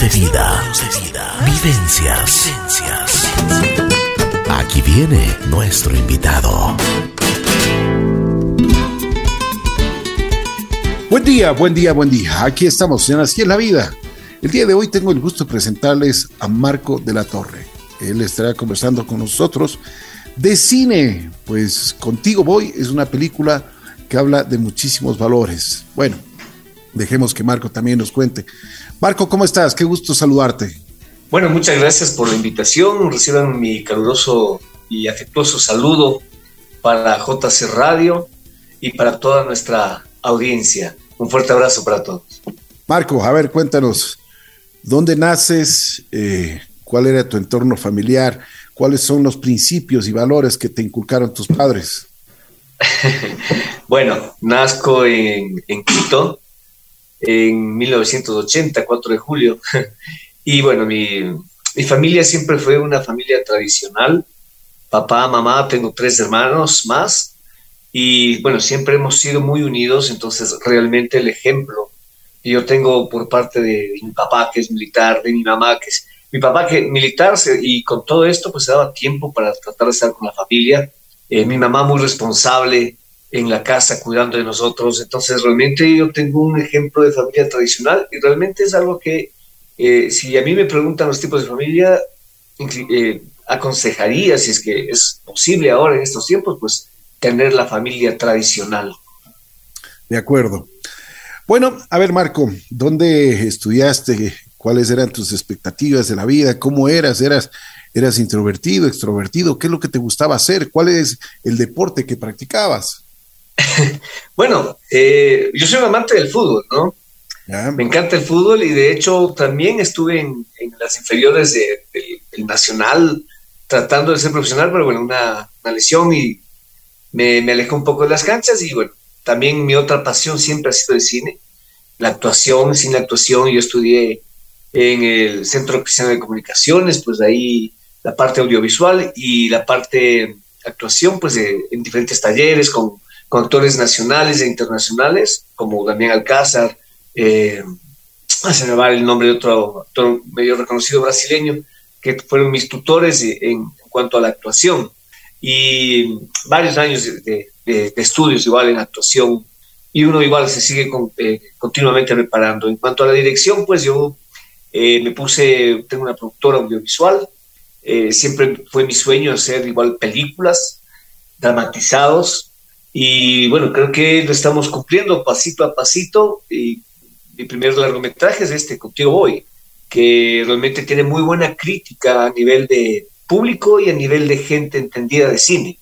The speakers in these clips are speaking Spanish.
De vida. Vivencias. Aquí viene nuestro invitado. Buen día, buen día, buen día. Aquí estamos en en la Vida. El día de hoy tengo el gusto de presentarles a Marco de la Torre. Él estará conversando con nosotros de cine. Pues Contigo Voy es una película que habla de muchísimos valores. Bueno, dejemos que Marco también nos cuente. Marco, ¿cómo estás? Qué gusto saludarte. Bueno, muchas gracias por la invitación. Reciban mi caluroso y afectuoso saludo para JC Radio y para toda nuestra audiencia. Un fuerte abrazo para todos. Marco, a ver, cuéntanos, ¿dónde naces? Eh, ¿Cuál era tu entorno familiar? ¿Cuáles son los principios y valores que te inculcaron tus padres? bueno, nazco en, en Quito en 1980, 4 de julio. y bueno, mi, mi familia siempre fue una familia tradicional. Papá, mamá, tengo tres hermanos más. Y bueno, siempre hemos sido muy unidos, entonces realmente el ejemplo que yo tengo por parte de, mi papá, que es militar, de mi mamá, que es mi papá, que militar, y con todo esto, pues se daba tiempo para tratar de estar con la familia. Eh, mi mamá muy responsable en la casa, cuidando de nosotros. Entonces, realmente yo tengo un ejemplo de familia tradicional y realmente es algo que, eh, si a mí me preguntan los tipos de familia, eh, aconsejaría, si es que es posible ahora en estos tiempos, pues tener la familia tradicional. De acuerdo. Bueno, a ver, Marco, ¿dónde estudiaste? ¿Cuáles eran tus expectativas de la vida? ¿Cómo eras? ¿Eras, eras introvertido, extrovertido? ¿Qué es lo que te gustaba hacer? ¿Cuál es el deporte que practicabas? bueno, eh, yo soy un amante del fútbol, ¿no? Me encanta el fútbol y de hecho también estuve en, las inferiores del Nacional tratando de ser profesional, pero bueno, una, lesión y me, me alejé un poco de las canchas y bueno, también mi otra pasión siempre ha sido el cine, la actuación, sin actuación, yo estudié en el Centro Cristiano de Comunicaciones, pues ahí la parte audiovisual y la parte actuación, pues en diferentes talleres con, con, actores nacionales e internacionales, como Damián Alcázar, eh, se me va el nombre de otro actor medio reconocido brasileño, que fueron mis tutores en, en cuanto a la actuación. Y varios años de, de, estudios igual en actuación y uno igual se sigue eh, continuamente preparando. En cuanto a la dirección, pues yo eh, me puse, tengo una productora audiovisual, eh, siempre fue mi sueño hacer igual películas, dramatizados, y bueno, creo que lo estamos cumpliendo pasito a pasito, y mi primer largometraje es este, Contigo Voy, que realmente tiene muy buena crítica a nivel de público y a nivel de gente entendida de cine.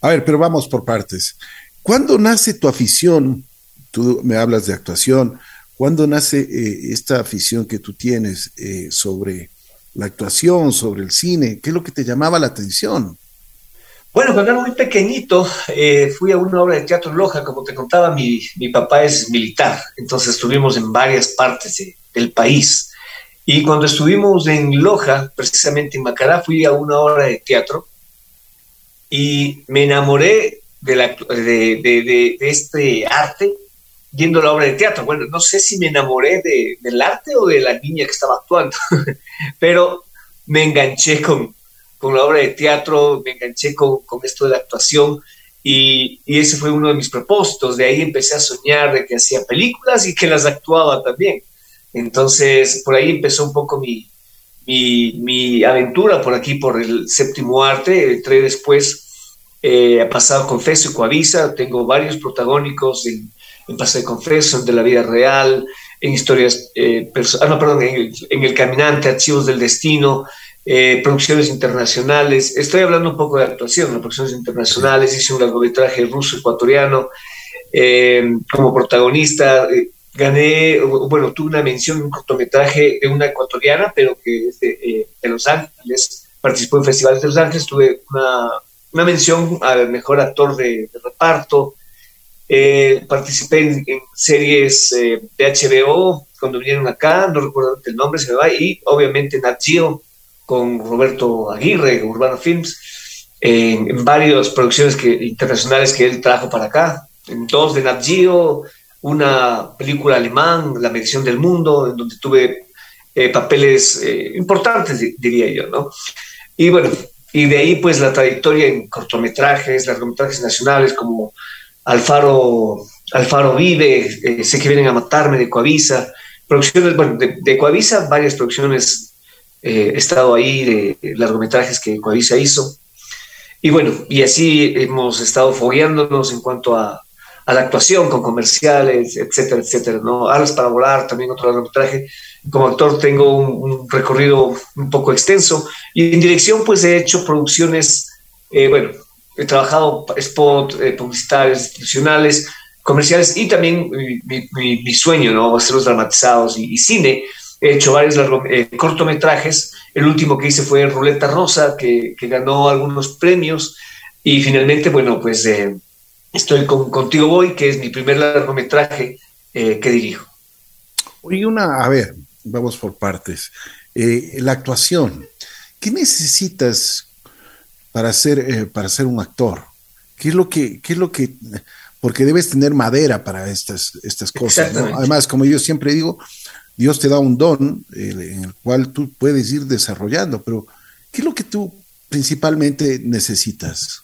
A ver, pero vamos por partes. ¿Cuándo nace tu afición? Tú me hablas de actuación. ¿Cuándo nace eh, esta afición que tú tienes eh, sobre la actuación, sobre el cine? ¿Qué es lo que te llamaba la atención? Bueno, cuando era muy pequeñito, eh, fui a una obra de teatro en Loja. Como te contaba, mi, mi papá es militar, entonces estuvimos en varias partes del país. Y cuando estuvimos en Loja, precisamente en Macará, fui a una obra de teatro y me enamoré de, la, de, de, este arte viendo la obra de teatro. Bueno, no sé si me enamoré del arte o de la niña que estaba actuando, pero me enganché con, con la obra de teatro, me enganché con, con esto de la actuación y, y, ese fue uno de mis propósitos. De ahí empecé a soñar de que hacía películas y que las actuaba también. Entonces, por ahí empezó un poco mi, mi, aventura por aquí, por el séptimo arte. Entré después, eh, he pasado Confeso y Coavisa, tengo varios protagónicos en, en Paseo de Confeso, de la vida real, en historias, eh, ah, no, perdón, en el, Caminante, Archivos del Destino, eh, producciones internacionales. Estoy hablando un poco de actuación, de producciones internacionales. Hice un largometraje ruso-ecuatoriano como protagonista gané, bueno, tuve una mención, un cortometraje de una ecuatoriana, pero que es de, eh, Los Ángeles, participó en festivales de Los Ángeles, tuve una, mención al mejor actor de, reparto, eh, participé en, series eh, de HBO cuando vinieron acá, no recuerdo el nombre, se me va, y obviamente Nat con Roberto Aguirre, Urbano Films, en varias producciones que, internacionales que él trajo para acá, en dos de Nat Geo, una película alemán, La medición del mundo, en donde tuve papeles importantes, diría yo, ¿no? Y bueno, y de ahí pues la trayectoria en cortometrajes, largometrajes nacionales como Alfaro, Alfaro Vive, Sé que vienen a matarme de Coavisa, producciones, bueno, de, de Coavisa, varias producciones he estado ahí de largometrajes que Coavisa hizo. Y bueno, y así hemos estado fogueándonos en cuanto a, a la actuación con comerciales, etcétera, etcétera, ¿no? Alas para volar, también otro largometraje. Como actor tengo un, recorrido un poco extenso y en dirección pues he hecho producciones, eh, bueno, he trabajado spot, eh, publicitarios, institucionales, comerciales y también mi, mi, sueño, ¿no? Hacerlos dramatizados y, cine. He hecho varios eh, cortometrajes. El último que hice fue Ruleta Rosa, que, que ganó algunos premios. Y finalmente, bueno, pues estoy con Contigo Voy, que es mi primer largometraje eh, que dirijo. Y una, a ver, vamos por partes. Eh, la actuación, ¿qué necesitas para ser, eh, para ser un actor? ¿Qué es lo que, qué es lo que, porque debes tener madera para estas, estas cosas, Además, como yo siempre digo, Dios te da un don en el cual tú puedes ir desarrollando, pero ¿qué es lo que tú principalmente necesitas?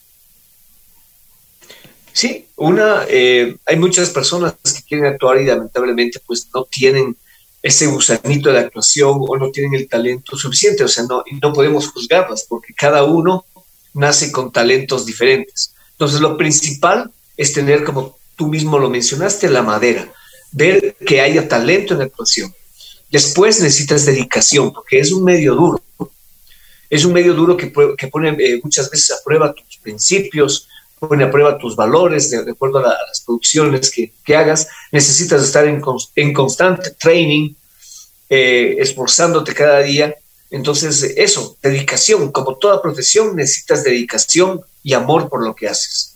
Sí, una, eh, hay muchas personas que quieren actuar y lamentablemente pues no tienen ese gusanito de actuación o no tienen el talento suficiente, o sea, no, no podemos juzgarlas porque cada uno nace con talentos diferentes. Entonces, lo principal es tener, como tú mismo lo mencionaste, la madera, ver que haya talento en actuación. Después necesitas dedicación, porque es un medio duro. Es un medio duro que, que pone eh, muchas veces a prueba tus principios, pone a prueba tus valores de, acuerdo a, las producciones que, que, hagas. Necesitas estar en, en constante training, eh, esforzándote cada día. Entonces, eso, dedicación, como toda profesión, necesitas dedicación y amor por lo que haces.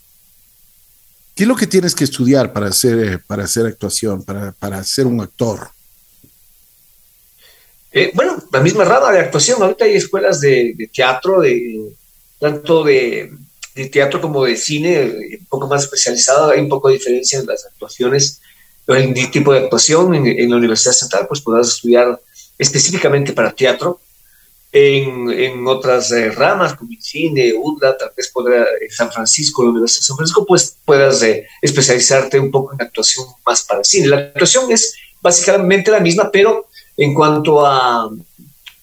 ¿Qué es lo que tienes que estudiar para hacer, eh, para hacer actuación, para, para ser un actor? Eh, bueno, la misma rama de actuación. Ahorita hay escuelas de, teatro, de tanto de teatro como de cine, un poco más especializado, hay un poco de diferencia en las actuaciones, en el tipo de actuación en, la Universidad Central, pues podrás estudiar específicamente para teatro. En, otras eh, ramas, como el cine, UDLA, tal vez podrá, en San Francisco, la Universidad de San Francisco, pues puedas eh, especializarte un poco en actuación más para cine. La actuación es básicamente la misma, pero en cuanto a,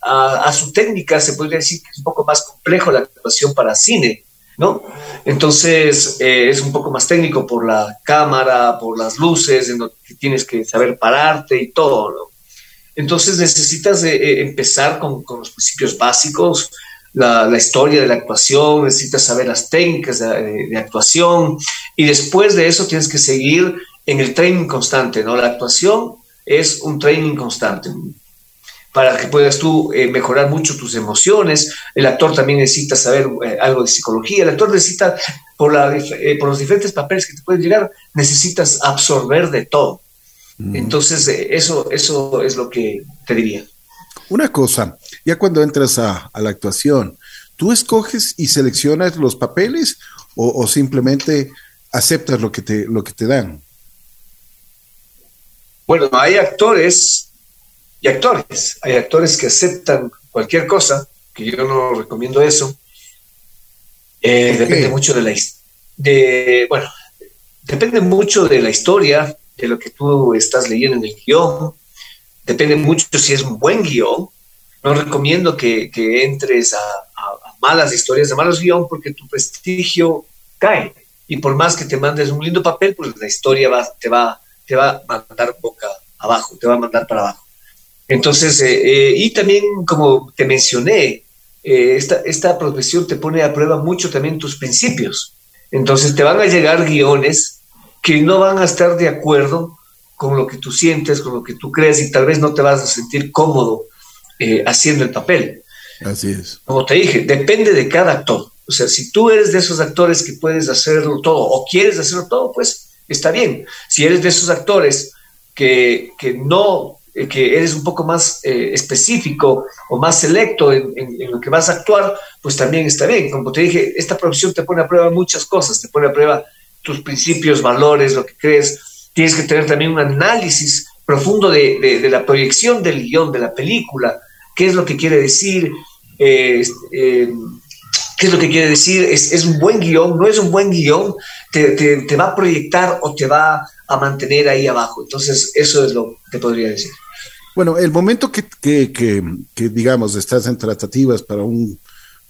a, su técnica, se podría decir que es un poco más complejo la actuación para cine ¿no? Entonces eh, es un poco más técnico por la cámara, por las luces, en donde tienes que saber pararte y todo. Entonces necesitas eh, eh, empezar con, los principios básicos, la, historia de la actuación, necesitas saber las técnicas de, de, actuación y después de eso tienes que seguir en el training constante, ¿no? La actuación es un training constante para que puedas tú eh, mejorar mucho tus emociones. El actor también necesita saber eh, algo de psicología. El actor necesita, por, la, eh, por los diferentes papeles que te pueden llegar, necesitas absorber de todo. Mm. Entonces, eso, eso es lo que te diría. Una cosa, ya cuando entras a, la actuación, ¿tú escoges y seleccionas los papeles o, o simplemente aceptas lo que te, lo que te dan? Bueno, hay actores y actores. Hay actores que aceptan cualquier cosa, que yo no recomiendo eso. Eh, depende mucho de la de bueno, depende mucho de la historia, de lo que tú estás leyendo en el guion. Depende mucho si es un buen guion. No recomiendo que, entres a, malas historias de malos guion porque tu prestigio cae. Y por más que te mandes un lindo papel, pues la historia va, te, va, te va a mandar boca abajo, te va a mandar para abajo. Entonces, eh, eh, y también, como te mencioné, eh, esta, esta profesión te pone a prueba mucho también tus principios. Entonces, te van a llegar guiones que no van a estar de acuerdo con lo que tú sientes, con lo que tú crees, y tal vez no te vas a sentir cómodo haciendo el papel. Así es. Como te dije, depende de cada actor. O sea, si tú eres de esos actores que puedes hacerlo todo o quieres hacerlo todo, pues está bien. Si eres de esos actores que, que no eh, que eres un poco más eh, específico o más selecto en, lo que vas a actuar, pues también está bien. Como te dije, esta profesión te pone a prueba muchas cosas, te pone a prueba tus principios, valores, lo que crees. Tienes que tener también un análisis profundo de, la proyección del guion de la película, qué es lo que quiere decir, eh, eh, qué es lo que quiere decir, es, un buen guion, no es un buen guion, te, va a proyectar o te va a mantener ahí abajo. Entonces, eso es lo que podría decir. Bueno, el momento que, que digamos, estás en tratativas para un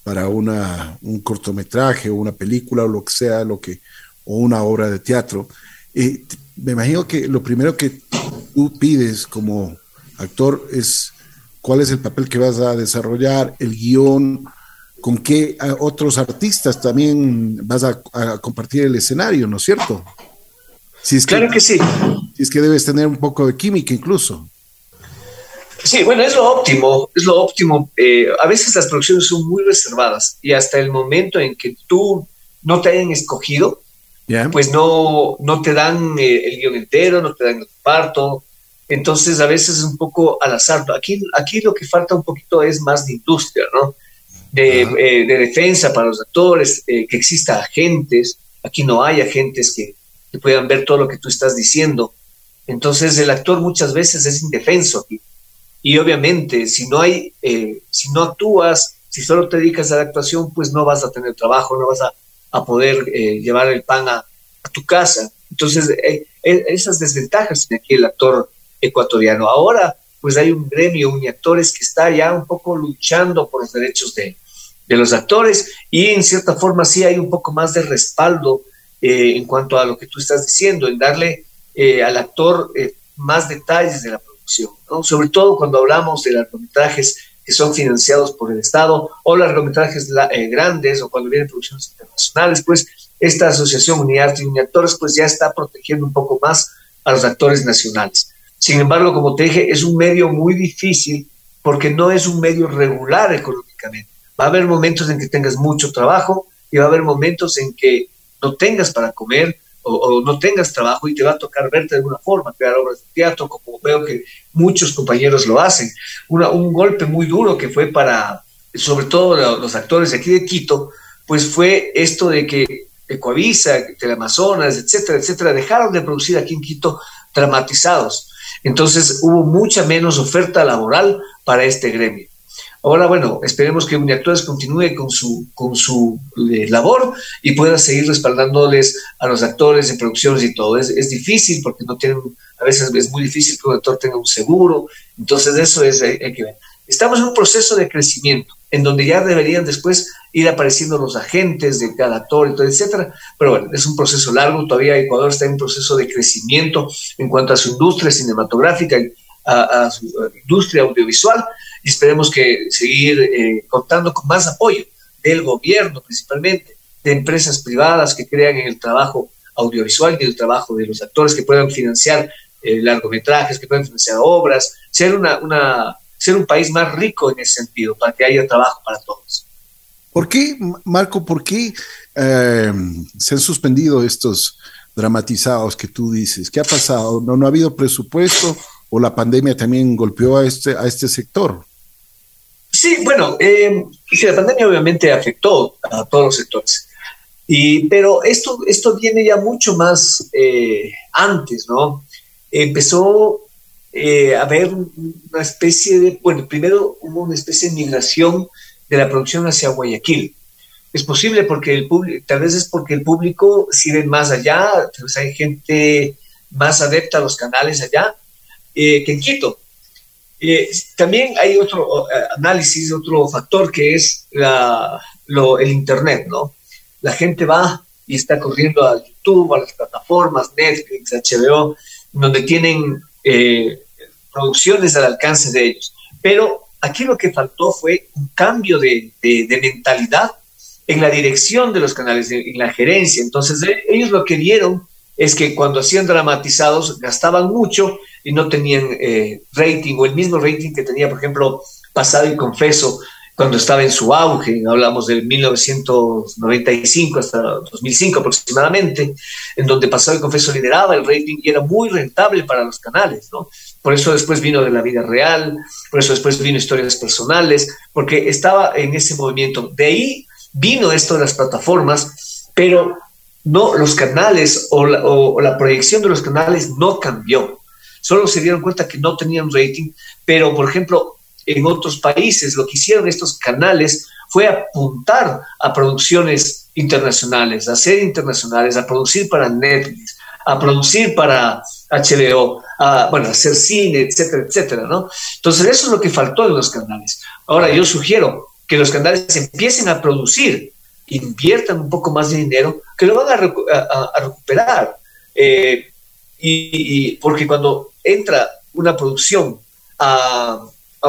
para una, un cortometraje o una película o lo que sea, lo que, o una obra de teatro. Eh, me imagino que lo primero que tú pides como actor es cuál es el papel que vas a desarrollar, el guion, con qué otros artistas también vas a, compartir el escenario, ¿no es cierto? Si es claro que, sí. Si es que debes tener un poco de química incluso. Sí, bueno, es lo óptimo, es lo óptimo. Eh, a veces las producciones son muy reservadas y hasta el momento en que tú no te hayan escogido, pues no, no te dan eh, el guion entero, no te dan el parto. Entonces a veces es un poco al azar. Aquí, aquí lo que falta un poquito es más de industria, ¿no? De, eh, de defensa para los actores, que exista agentes. Aquí no hay agentes que, que puedan ver todo lo que tú estás diciendo. Entonces el actor muchas veces es indefenso aquí y obviamente, si no hay, eh, si no actúas, si solo te dedicas a la actuación, pues no vas a tener trabajo, no vas a, a poder eh, llevar el pan a, tu casa. Entonces, eh, esas desventajas tiene aquí el actor ecuatoriano. Ahora, pues hay un gremio, un actores que está ya un poco luchando por los derechos de, de los actores y en cierta forma sí hay un poco más de respaldo en cuanto a lo que tú estás diciendo, en darle al actor más detalles de la sobre todo cuando hablamos de largometrajes que son financiados por el Estado o largometrajes eh, grandes o cuando vienen producciones internacionales, pues esta asociación Uniarte y Uniactores pues ya está protegiendo un poco más a los actores nacionales. Sin embargo, como te dije, es un medio muy difícil porque no es un medio regular económicamente. Va a haber momentos en que tengas mucho trabajo y va a haber momentos en que no tengas para comer o, no tengas trabajo y te va a tocar verte de alguna forma, crear obras de teatro, como veo que muchos compañeros lo hacen. un golpe muy duro que fue para, sobre todo los actores aquí de Quito, pues fue esto de que Ecoavisa, Teleamazonas, etcétera, etcétera, dejaron de producir aquí en Quito dramatizados. Entonces hubo mucha menos oferta laboral para este gremio. Ahora, bueno, esperemos que Uniactores continúe con su, con su eh, labor y pueda seguir respaldándoles a los actores de producciones y todo. Es, es, difícil porque no tienen, a veces es muy difícil que un actor tenga un seguro, entonces eso es, hay, que ver. Estamos en un proceso de crecimiento en donde ya deberían después ir apareciendo los agentes de cada actor etcétera. Pero bueno, es un proceso largo, todavía Ecuador está en un proceso de crecimiento en cuanto a su industria cinematográfica, a, a su industria audiovisual, y esperemos que seguir eh, contando con más apoyo del gobierno principalmente, de empresas privadas que crean en el trabajo audiovisual y el trabajo de los actores que puedan financiar eh, largometrajes, que puedan financiar obras, ser, una, una, ser un país más rico en ese sentido, para que haya trabajo para todos. ¿Por qué, Marco, por qué eh, se han suspendido estos dramatizados que tú dices? ¿Qué ha pasado? ¿No, no ha habido presupuesto o la pandemia también golpeó a este, a este sector? Sí, bueno, eh, la pandemia obviamente afectó a todos los sectores. Y, pero esto, esto viene ya mucho más eh, antes, ¿no? Empezó eh, a haber una especie de, bueno, primero hubo una especie de migración de la producción hacia Guayaquil. Es posible porque el público, tal vez es porque el público sigue más allá, tal vez hay gente más adepta a los canales allá que en Quito. Eh, también hay otro eh, análisis, otro factor que es el Internet, ¿no? La gente va y está corriendo a YouTube, a las plataformas, Netflix, HBO, donde tienen eh, producciones al alcance de ellos. Pero aquí lo que faltó fue un cambio de, de, mentalidad en la dirección de los canales, en la gerencia. Entonces, ellos lo que vieron es que cuando hacían dramatizados gastaban mucho y no tenían eh, rating o el mismo rating que tenía, por ejemplo, Pasado y Confeso cuando estaba en su auge, hablamos del 1995 hasta 2005 aproximadamente, en donde Pasado y Confeso lideraba el rating y era muy rentable para los canales, ¿no? Por eso después vino de la vida real, por eso después vino historias personales, porque estaba en ese movimiento. De ahí vino esto de las plataformas, pero no, los canales o la, proyección de los canales no cambió solo se dieron cuenta que no tenían rating, pero por ejemplo, en otros países lo que hicieron estos canales fue apuntar a producciones internacionales, a ser internacionales, a producir para Netflix, a producir para HBO, a, bueno, hacer cine, etcétera, etcétera, ¿no? Entonces eso es lo que faltó en los canales. Ahora yo sugiero que los canales empiecen a producir, inviertan un poco más de dinero, que lo van a, recuperar. Eh, y, porque cuando entra una producción a,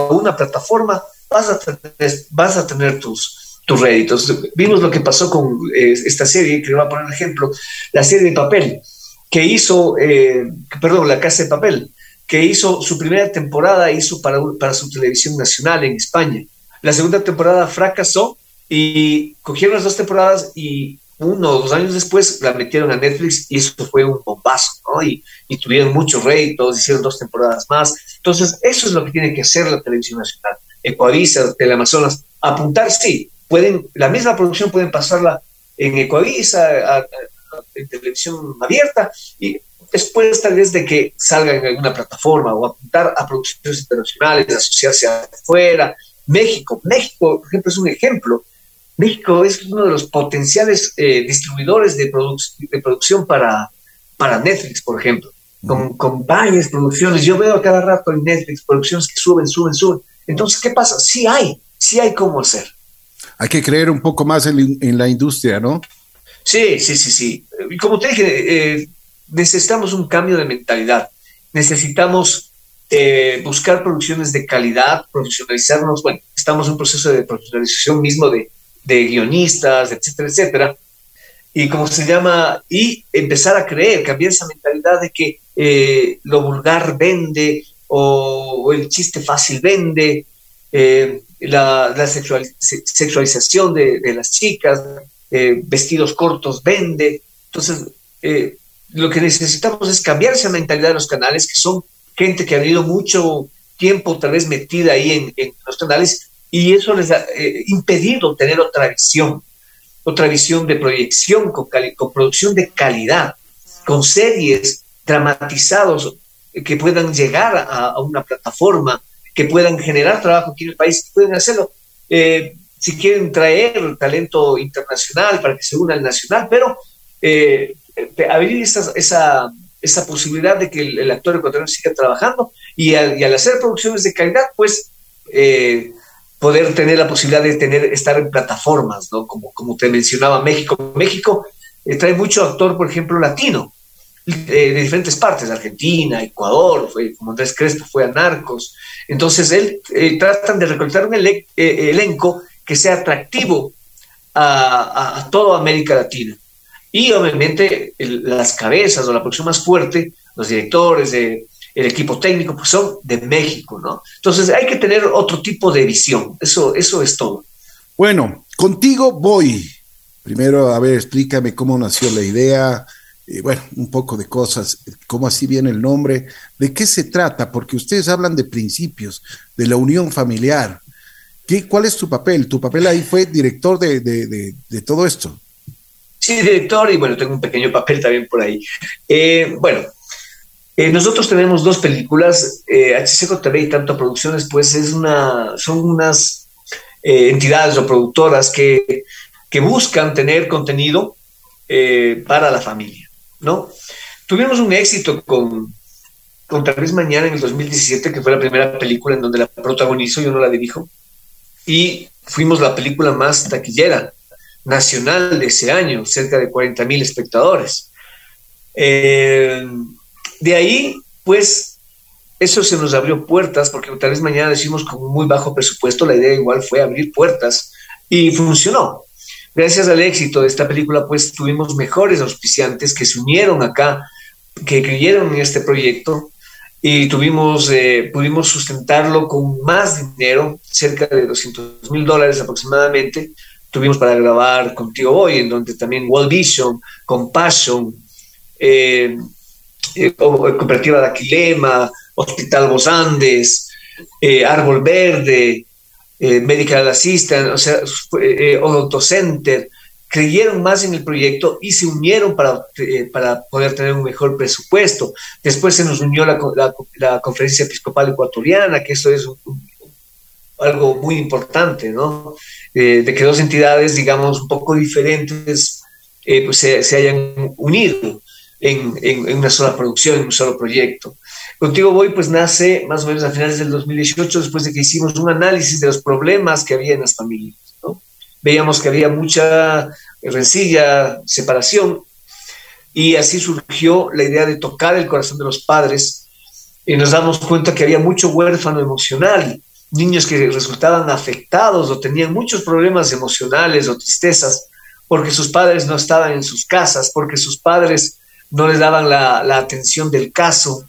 una plataforma, vas a tener, vas a tener tus, tus réditos. Vimos lo que pasó con eh, esta serie, que le voy a poner un ejemplo, la serie de papel que hizo, eh, perdón, La Casa de Papel, que hizo su primera temporada, hizo para, para su televisión nacional en España. La segunda temporada fracasó y cogieron las dos temporadas y uno o dos años después la metieron a Netflix y eso fue un bombazo, ¿no? Y, y tuvieron muchos réditos, hicieron dos temporadas más. Entonces, eso es lo que tiene que hacer la televisión nacional. Ecuavisa, Teleamazonas, apuntar, sí, pueden, la misma producción pueden pasarla en Ecuavisa, en televisión abierta y después tal vez de que salga en alguna plataforma o apuntar a producciones internacionales, asociarse afuera. México, México, por ejemplo, es un ejemplo. México es uno de los potenciales eh, distribuidores de, de producción para, para Netflix, por ejemplo, con, con, varias producciones. Yo veo a cada rato en Netflix producciones que suben, suben, suben. Entonces, ¿qué pasa? Sí hay, sí hay cómo hacer. Hay que creer un poco más en, en la industria, ¿no? Sí, sí, sí, sí. Y como te dije, eh, necesitamos un cambio de mentalidad. Necesitamos eh, buscar producciones de calidad, profesionalizarnos. Bueno, estamos en un proceso de profesionalización mismo de, guionistas, etcétera, etcétera. Y como se llama, y empezar a creer, cambiar esa mentalidad de que eh, lo vulgar vende o, el chiste fácil vende, la, sexualización de, de las chicas, eh, vestidos cortos vende. Entonces, eh, lo que necesitamos es cambiar esa mentalidad de los canales, que son gente que ha habido mucho tiempo tal vez metida ahí en, los canales y eso les ha eh, impedido tener otra visión, otra visión de proyección con, con producción de calidad, con series dramatizados que puedan llegar a, una plataforma, que puedan generar trabajo aquí en el país, pueden hacerlo. Si quieren traer talento internacional para que se una al nacional, pero eh, eh, abrir esa, esa, esa, posibilidad de que el, actor ecuatoriano siga trabajando y al, hacer producciones de calidad, pues eh, poder tener la posibilidad de tener, estar en plataformas, ¿no? Como, como te mencionaba México. México trae mucho actor, por ejemplo, latino, de diferentes partes, Argentina, Ecuador, fue, como Andrés Crespo fue a Narcos. Entonces, él tratan de recolectar un elenco que sea atractivo a, toda América Latina. Y obviamente las cabezas o la producción más fuerte, los directores, de, el equipo técnico, pues son de México, ¿no? Entonces hay que tener otro tipo de visión, eso, eso es todo. Bueno, contigo voy. Primero, a ver, explícame cómo nació la idea, y bueno, un poco de cosas, cómo así viene el nombre, de qué se trata, porque ustedes hablan de principios, de la unión familiar, ¿Cuál es tu papel? Tu papel ahí fue director de, todo esto. Sí, director, y bueno, tengo un pequeño papel también por ahí. Eh, bueno, eh, nosotros tenemos dos películas, eh, HCJB y Tanto Producciones, pues es una, son unas eh, entidades o productoras que, que buscan tener contenido para la familia, ¿no? Tuvimos un éxito con, con Tal vez Mañana en el 2017, que fue la primera película en donde la protagonizo, yo no la dirijo, y fuimos la película más taquillera nacional de ese año, cerca de 40 mil espectadores. Eh, de ahí, pues, eso se nos abrió puertas, porque tal vez mañana decimos con muy bajo presupuesto, la idea igual fue abrir puertas y funcionó. Gracias al éxito de esta película, pues tuvimos mejores auspiciantes que se unieron acá, que creyeron en este proyecto y tuvimos, eh, pudimos sustentarlo con más dinero, cerca de 200 mil dólares aproximadamente. Tuvimos para grabar Contigo Voy, en donde también World Vision, Compassion, eh, eh, Cooperativa de Aquilema, Hospital Los Andes, Árbol Verde, Medical Assistant, o sea, Odonto Center, creyeron más en el proyecto y se unieron para, eh, para poder tener un mejor presupuesto. Después se nos unió la, la, Conferencia Episcopal Ecuatoriana, que eso es algo muy importante, ¿no? Eh, de que dos entidades, digamos, un poco diferentes, eh, pues se, se, hayan unido en, en, en, una sola producción, en un solo proyecto. Contigo Voy, pues nace más o menos a finales del 2018, después de que hicimos un análisis de los problemas que había en las familias veíamos que había mucha rencilla, separación, y así surgió la idea de tocar el corazón de los padres, y nos damos cuenta que había mucho huérfano emocional, niños que resultaban afectados o tenían muchos problemas emocionales o tristezas porque sus padres no estaban en sus casas, porque sus padres no les daban la, atención del caso,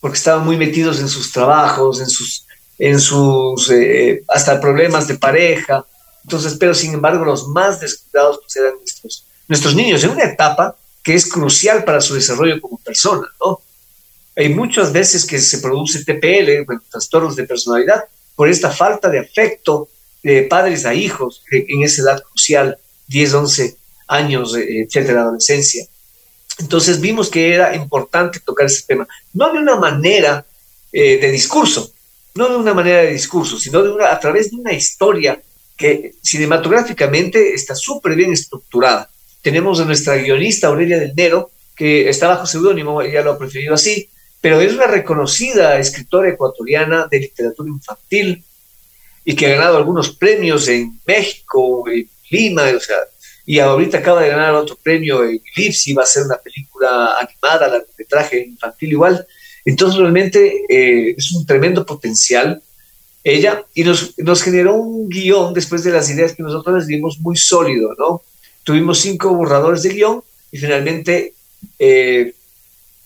porque estaban muy metidos en sus trabajos, en sus, en sus eh, hasta problemas de pareja, entonces, pero sin embargo, los más descuidados pues, eran nuestros, nuestros niños en una etapa que es crucial para su desarrollo como persona, ¿no? Hay muchas veces que se produce TPL, trastornos de personalidad, por esta falta de afecto de padres a hijos en esa edad crucial, 10, 11 años, eh, etcétera, adolescencia. Entonces vimos que era importante tocar ese tema, no de una manera eh, de discurso, no de una manera de discurso, sino de una, a través de una historia que cinematográficamente está súper bien estructurada. Tenemos a nuestra guionista Aurelia del Nero, que está bajo seudónimo, ella lo ha preferido así, pero es una reconocida escritora ecuatoriana de literatura infantil y que ha ganado algunos premios en México, en Lima, o sea, y ahorita acaba de ganar otro premio en y va a ser una película animada, largometraje infantil igual. Entonces realmente eh, es un tremendo potencial ella, y nos, nos generó un guion después de las ideas que nosotros les dimos muy sólido, ¿no? Tuvimos cinco borradores de guion y finalmente, eh,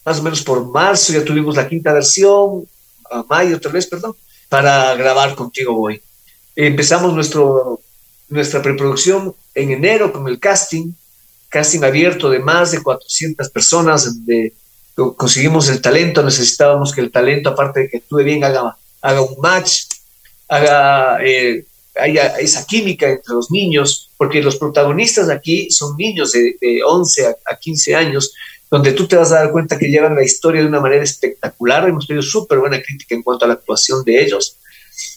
más o menos por marzo, ya tuvimos la quinta versión, a mayo otra vez, perdón, para grabar Contigo Voy. Empezamos nuestro, nuestra preproducción en enero con el casting, casting abierto de más de 400 personas, conseguimos el talento, necesitábamos que el talento, aparte de que actúe bien, haga, un match, haga, eh, haya esa química entre los niños, porque los protagonistas aquí son niños de, 11 a, 15 años, donde tú te vas a dar cuenta que llevan la historia de una manera espectacular. Hemos tenido súper buena crítica en cuanto a la actuación de ellos.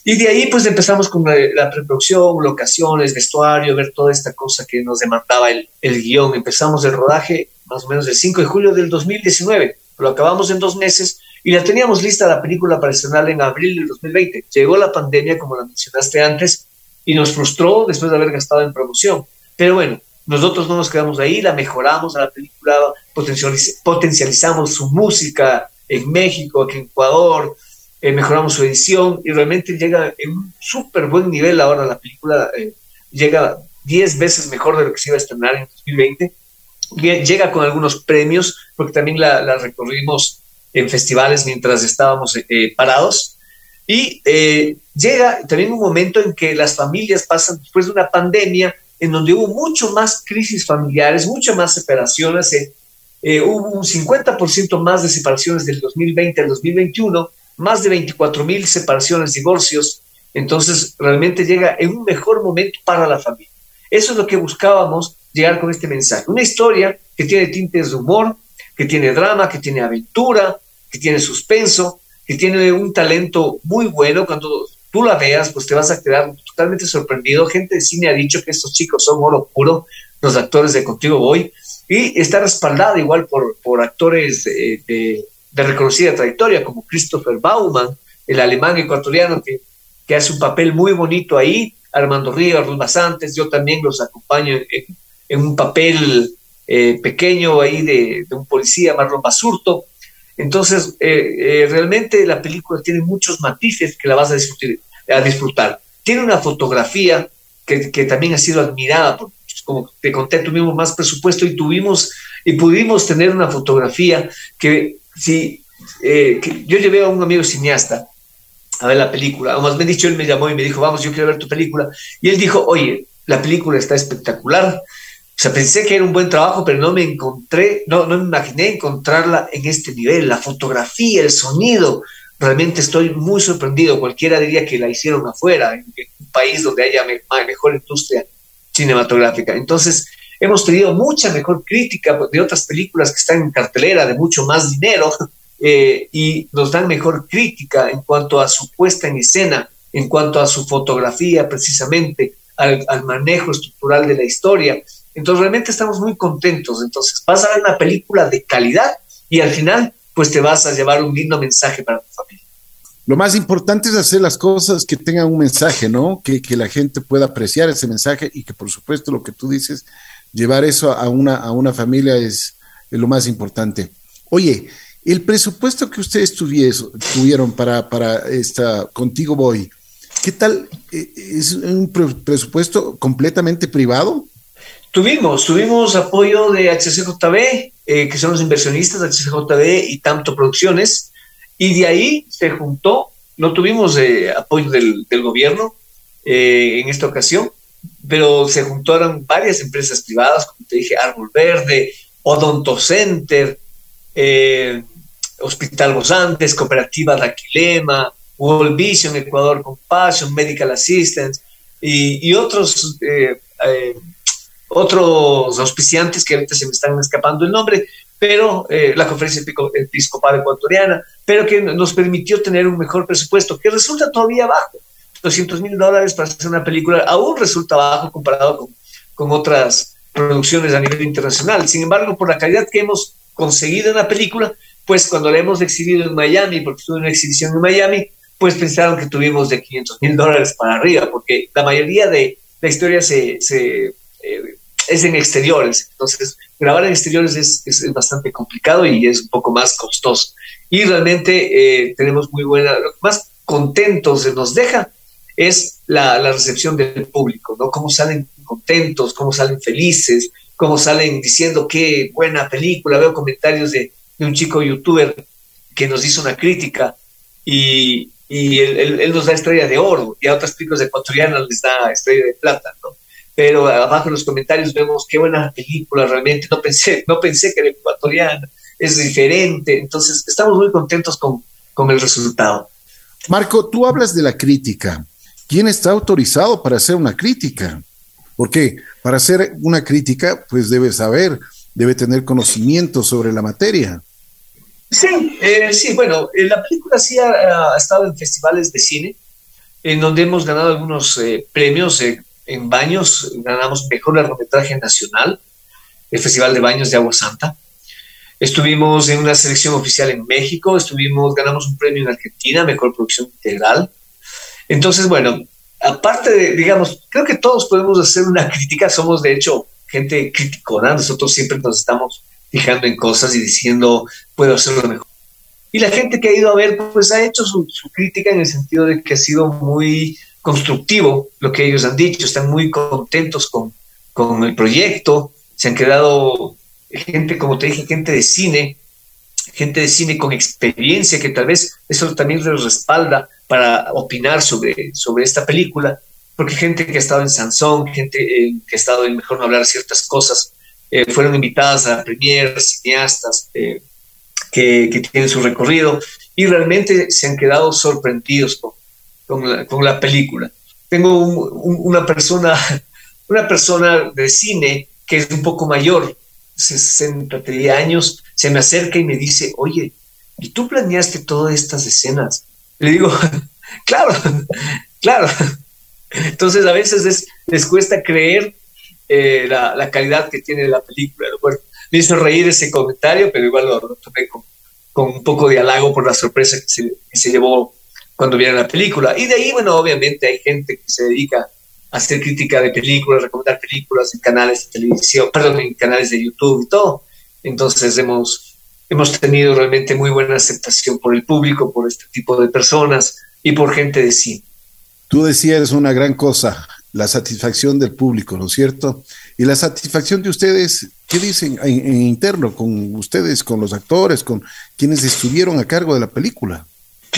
Y de ahí pues empezamos con la, preproducción, locaciones, vestuario, ver toda esta cosa que nos demandaba el, el guion. Empezamos el rodaje más o menos el 5 de julio del 2019, lo acabamos en dos meses y la teníamos lista la película para estrenar en abril del 2020. Llegó la pandemia, como la mencionaste antes, y nos frustró después de haber gastado en promoción. Pero bueno, nosotros no nos quedamos ahí, la mejoramos a la película, potencializamos su música en México, aquí en Ecuador, eh, mejoramos su edición y realmente llega en un súper buen nivel ahora la película, eh, llega 10 veces mejor de lo que se iba a estrenar en 2020. Llega con algunos premios, porque también la, la recorrimos en festivales mientras estábamos eh, parados. Y eh, llega también un momento en que las familias pasan después de una pandemia en donde hubo mucho más crisis familiares, muchas más separaciones. Eh, hubo un 50% más de separaciones del 2020 al 2021, más de 24 mil separaciones, divorcios. Entonces, realmente llega en un mejor momento para la familia. Eso es lo que buscábamos llegar con este mensaje. Una historia que tiene tintes de humor, que tiene drama, que tiene aventura, que tiene suspenso, que tiene un talento muy bueno. Cuando tú la veas, pues te vas a quedar totalmente sorprendido. Gente de cine ha dicho que estos chicos son oro puro, los actores de Contigo Voy, y está respaldada igual por, por actores de, de, reconocida trayectoria, como Christopher Baumann, el alemán ecuatoriano que, que hace un papel muy bonito ahí, Armando Rivas, Ruth Basantes, yo también los acompaño en, un papel eh, pequeño ahí de, de, un policía, Marlon Basurto, entonces, eh, eh, realmente la película tiene muchos matices que la vas a disfrutar. Tiene una fotografía que, que, también ha sido admirada, como te conté, tuvimos más presupuesto y tuvimos y pudimos tener una fotografía que si eh, yo llevé a un amigo cineasta a ver la película, o más bien dicho, él me llamó y me dijo, vamos, yo quiero ver tu película, y él dijo, oye, la película está espectacular, o sea, pensé que era un buen trabajo, pero no me encontré, no, no me imaginé encontrarla en este nivel. La fotografía, el sonido, realmente estoy muy sorprendido. Cualquiera diría que la hicieron afuera, en un país donde haya mejor industria cinematográfica. Entonces, hemos tenido mucha mejor crítica de otras películas que están en cartelera de mucho más dinero eh, y nos dan mejor crítica en cuanto a su puesta en escena, en cuanto a su fotografía precisamente, al, manejo estructural de la historia. Entonces realmente estamos muy contentos. Entonces vas a ver una película de calidad y al final pues te vas a llevar un lindo mensaje para tu familia. Lo más importante es hacer las cosas que tengan un mensaje, ¿no? Que, que, la gente pueda apreciar ese mensaje y que por supuesto lo que tú dices, llevar eso a una, a una familia es, es lo más importante. Oye, el presupuesto que ustedes tuvieron para, para esta Contigo Voy, ¿qué tal? ¿E, ¿Es un presupuesto completamente privado? Tuvimos, tuvimos apoyo de HCJB, eh, que son los inversionistas de HCJB y Tanto Producciones, y de ahí se juntó, no tuvimos eh, apoyo del, del gobierno eh, en esta ocasión, pero se juntaron varias empresas privadas, como te dije, Árbol Verde, Odonto Center, eh, Hospital Bosantes, Cooperativa Daquilema, World Vision, Ecuador Compassion, Medical Assistance y, y otros, eh, eh, otros auspiciantes que ahorita se me están escapando el nombre, pero eh, la Conferencia Episcopal Ecuatoriana, pero que nos permitió tener un mejor presupuesto, que resulta todavía bajo. 200 mil dólares para hacer una película aún resulta bajo comparado con, otras producciones a nivel internacional. Sin embargo, por la calidad que hemos conseguido en la película, pues cuando la hemos exhibido en Miami, porque estuve en una exhibición en Miami, pues pensaron que tuvimos de 500 mil dólares para arriba, porque la mayoría de la historia se, se eh, es en exteriores. Entonces, grabar en exteriores es, es, bastante complicado y es un poco más costoso. Y realmente eh, tenemos muy buena, lo que más contentos nos deja es la, recepción del público, ¿no? Cómo salen contentos, cómo salen felices, cómo salen diciendo qué buena película. Veo comentarios de, un chico youtuber que nos hizo una crítica y, y él, él, él, nos da estrella de oro y a otras películas ecuatorianas les da estrella de plata, ¿no? Pero abajo en los comentarios vemos qué buena película realmente, no pensé, no pensé que era ecuatoriana, es diferente, entonces estamos muy contentos con, con el resultado. Marco, tú hablas de la crítica. ¿Quién está autorizado para hacer una crítica? Porque para hacer una crítica, pues debe saber, debe tener conocimiento sobre la materia. Sí, eh, sí, bueno, eh, la película sí ha, estado en festivales de cine, en donde hemos ganado algunos eh, premios. en Baños ganamos Mejor Largometraje Nacional, el Festival de Baños de Agua Santa. Estuvimos en una selección oficial en México, estuvimos, ganamos un premio en Argentina, Mejor Producción Integral. Entonces, bueno, aparte de, digamos, creo que todos podemos hacer una crítica, somos de hecho gente criticona, nosotros siempre nos estamos fijando en cosas y diciendo, puedo hacerlo mejor. Y la gente que ha ido a ver, pues ha hecho su, su, crítica en el sentido de que ha sido muy constructivo lo que ellos han dicho, están muy contentos con, con el proyecto, se han quedado gente, como te dije, gente de cine, gente de cine con experiencia, que tal vez eso también les respalda para opinar sobre, sobre esta película, porque gente que ha estado en Sansón, gente eh, que ha estado en Mejor no hablar ciertas cosas, eh, fueron invitadas a premier, cineastas eh, que, que, tienen su recorrido y realmente se han quedado sorprendidos con, con, la, película. Tengo un, un, una, persona, una persona de cine que es un poco mayor, 63 años, se me acerca y me dice, oye, ¿y tú planeaste todas estas escenas? Le digo, claro, claro. Entonces a veces es, les cuesta creer eh, la, la, calidad que tiene la película. Bueno, me hizo reír ese comentario, pero igual lo, tomé con, con, un poco de halago por la sorpresa que se, que se llevó cuando viera la película. Y de ahí, bueno, obviamente hay gente que se dedica a hacer crítica de películas, recomendar películas en canales de televisión, perdón, en canales de YouTube y todo. Entonces hemos, hemos tenido realmente muy buena aceptación por el público, por este tipo de personas y por gente de cine. Tú decías una gran cosa, la satisfacción del público, ¿no es cierto? Y la satisfacción de ustedes, ¿qué dicen en, en, interno con ustedes, con los actores, con quienes estuvieron a cargo de la película?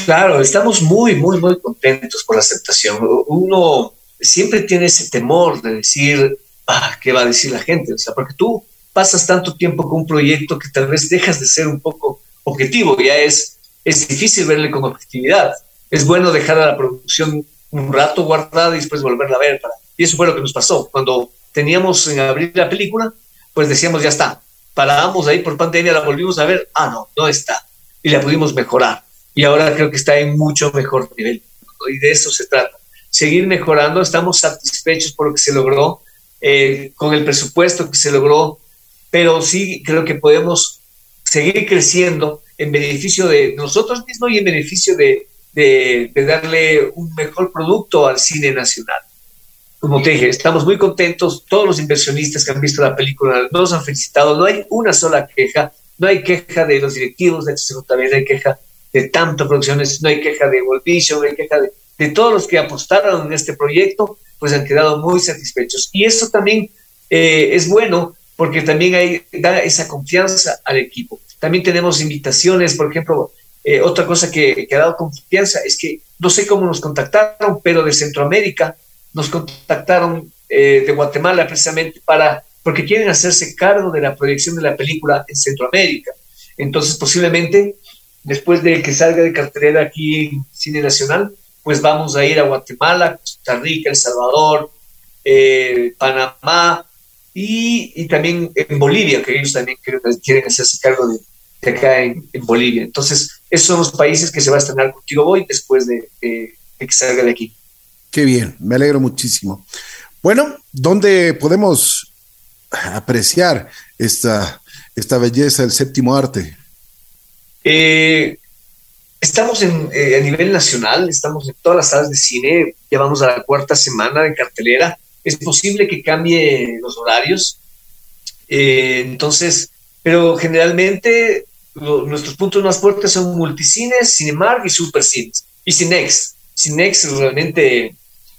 Claro, estamos muy, muy, muy contentos por la aceptación. Uno siempre tiene ese temor de decir, ah, ¿qué va a decir la gente? O sea, porque tú pasas tanto tiempo con un proyecto que tal vez dejas de ser un poco objetivo, ya es, es difícil verle con objetividad. Es bueno dejar a la producción un rato guardada y después volverla a ver. Para... Y eso fue lo que nos pasó. Cuando teníamos en abrir la película, pues decíamos, ya está, parábamos ahí por pandemia, la volvimos a ver, ah, no, no está, y la pudimos mejorar. Y ahora creo que está en mucho mejor nivel. Y de eso se trata. Seguir mejorando, estamos satisfechos por lo que se logró, eh, con el presupuesto que se logró, pero sí creo que podemos seguir creciendo en beneficio de nosotros mismos y en beneficio de, de, darle un mejor producto al cine nacional. Como te dije, estamos muy contentos, todos los inversionistas que han visto la película nos han felicitado, no hay una sola queja, no hay queja de los directivos de HCJB, no hay queja de tanto producciones, no hay queja de World Vision, no hay queja de, de todos los que apostaron en este proyecto, pues han quedado muy satisfechos. Y eso también eh, es bueno porque también hay, da esa confianza al equipo. También tenemos invitaciones, por ejemplo, eh, otra cosa que, ha dado confianza es que no sé cómo nos contactaron, pero de Centroamérica nos contactaron eh, de Guatemala precisamente para, porque quieren hacerse cargo de la proyección de la película en Centroamérica. Entonces, posiblemente, después de que salga de cartelera aquí en Cine Nacional, pues vamos a ir a Guatemala, Costa Rica, El Salvador, eh, Panamá y, también en Bolivia, que ellos también quieren hacerse cargo de, acá en, Bolivia. Entonces, esos son los países que se va a estrenar contigo hoy después de, que salga de aquí. Qué bien, me alegro muchísimo. Bueno, ¿dónde podemos apreciar esta, esta belleza del séptimo arte? Eh, Estamos en, eh, a nivel nacional, estamos en todas las salas de cine, ya vamos a la cuarta semana de cartelera. Es posible que cambie los horarios. Eh, entonces, pero generalmente nuestros puntos más fuertes son multicines, Cinemark y Supercines. Y Cinex. Cinex realmente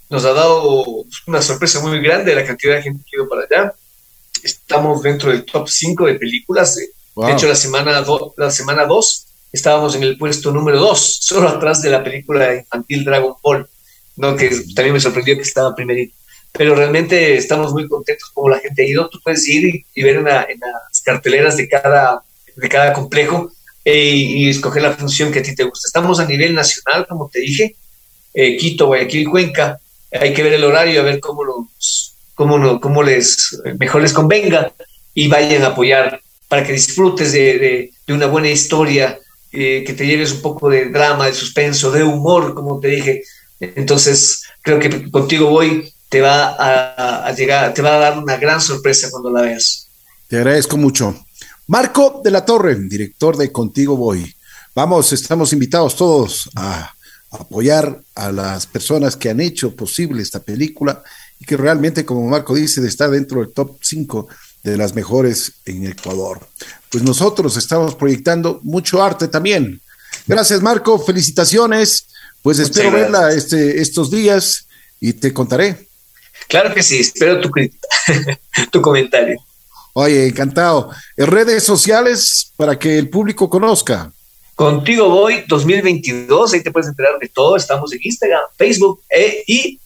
nos ha dado una sorpresa muy grande la cantidad de gente que ha ido para allá. Estamos dentro del top 5 de películas. De hecho, la semana 2 la semana dos estábamos en el puesto número 2, solo atrás de la película infantil Dragon Ball, ¿no? que también me sorprendió que estaba primerito. Pero realmente estamos muy contentos como la gente ha ido. Tú puedes ir y, ver en, las carteleras de cada, de cada complejo eh, y escoger la función que a ti te gusta. Estamos a nivel nacional, como te dije, eh, Quito, Guayaquil, Cuenca. Hay que ver el horario, a ver cómo, los, cómo, cómo les, mejor les convenga y vayan a apoyar para que disfrutes de una buena historia, eh, que te lleves un poco de drama, de suspenso, de humor, como te dije. Entonces, creo que contigo voy te va a, llegar, te va a dar una gran sorpresa cuando la veas. Te agradezco mucho. Marco de la Torre, director de Contigo Voy. Vamos, estamos invitados todos a apoyar a las personas que han hecho posible esta película y que realmente, como Marco dice, está dentro del top 5 de las mejores en Ecuador. Pues nosotros estamos proyectando mucho arte también. Gracias, Marco. Felicitaciones. Pues espero verla este, estos días y te contaré. Claro que sí, espero tu, tu comentario. Oye, encantado. En redes sociales para que el público conozca. Contigo voy 2022, ahí te puedes enterar de todo. Estamos en Instagram, Facebook eh, y,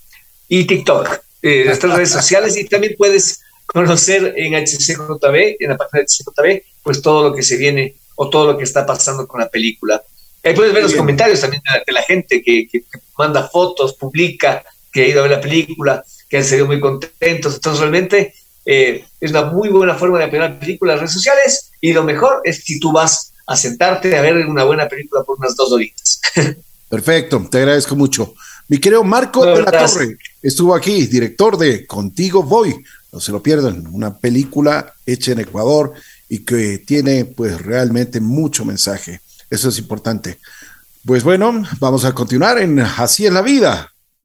y TikTok, eh, nuestras redes sociales y también puedes conocer en HCJB, en la página de HCJB, pues todo lo que se viene o todo lo que está pasando con la película. Ahí puedes ver los comentarios también de la, gente que, manda fotos, publica, que ha ido a ver la película, que han sido muy contentos. Entonces, realmente eh, es una muy buena forma de apoyar la película en las redes sociales y lo mejor es si tú vas a sentarte a ver una buena película por unas dos horitas. Perfecto, te agradezco mucho. Mi querido Marco de la Torre estuvo aquí, director de Contigo Voy, no se lo pierdan, una película hecha en Ecuador y que tiene pues realmente mucho mensaje. Eso es importante. Pues bueno, vamos a continuar en Así es la vida.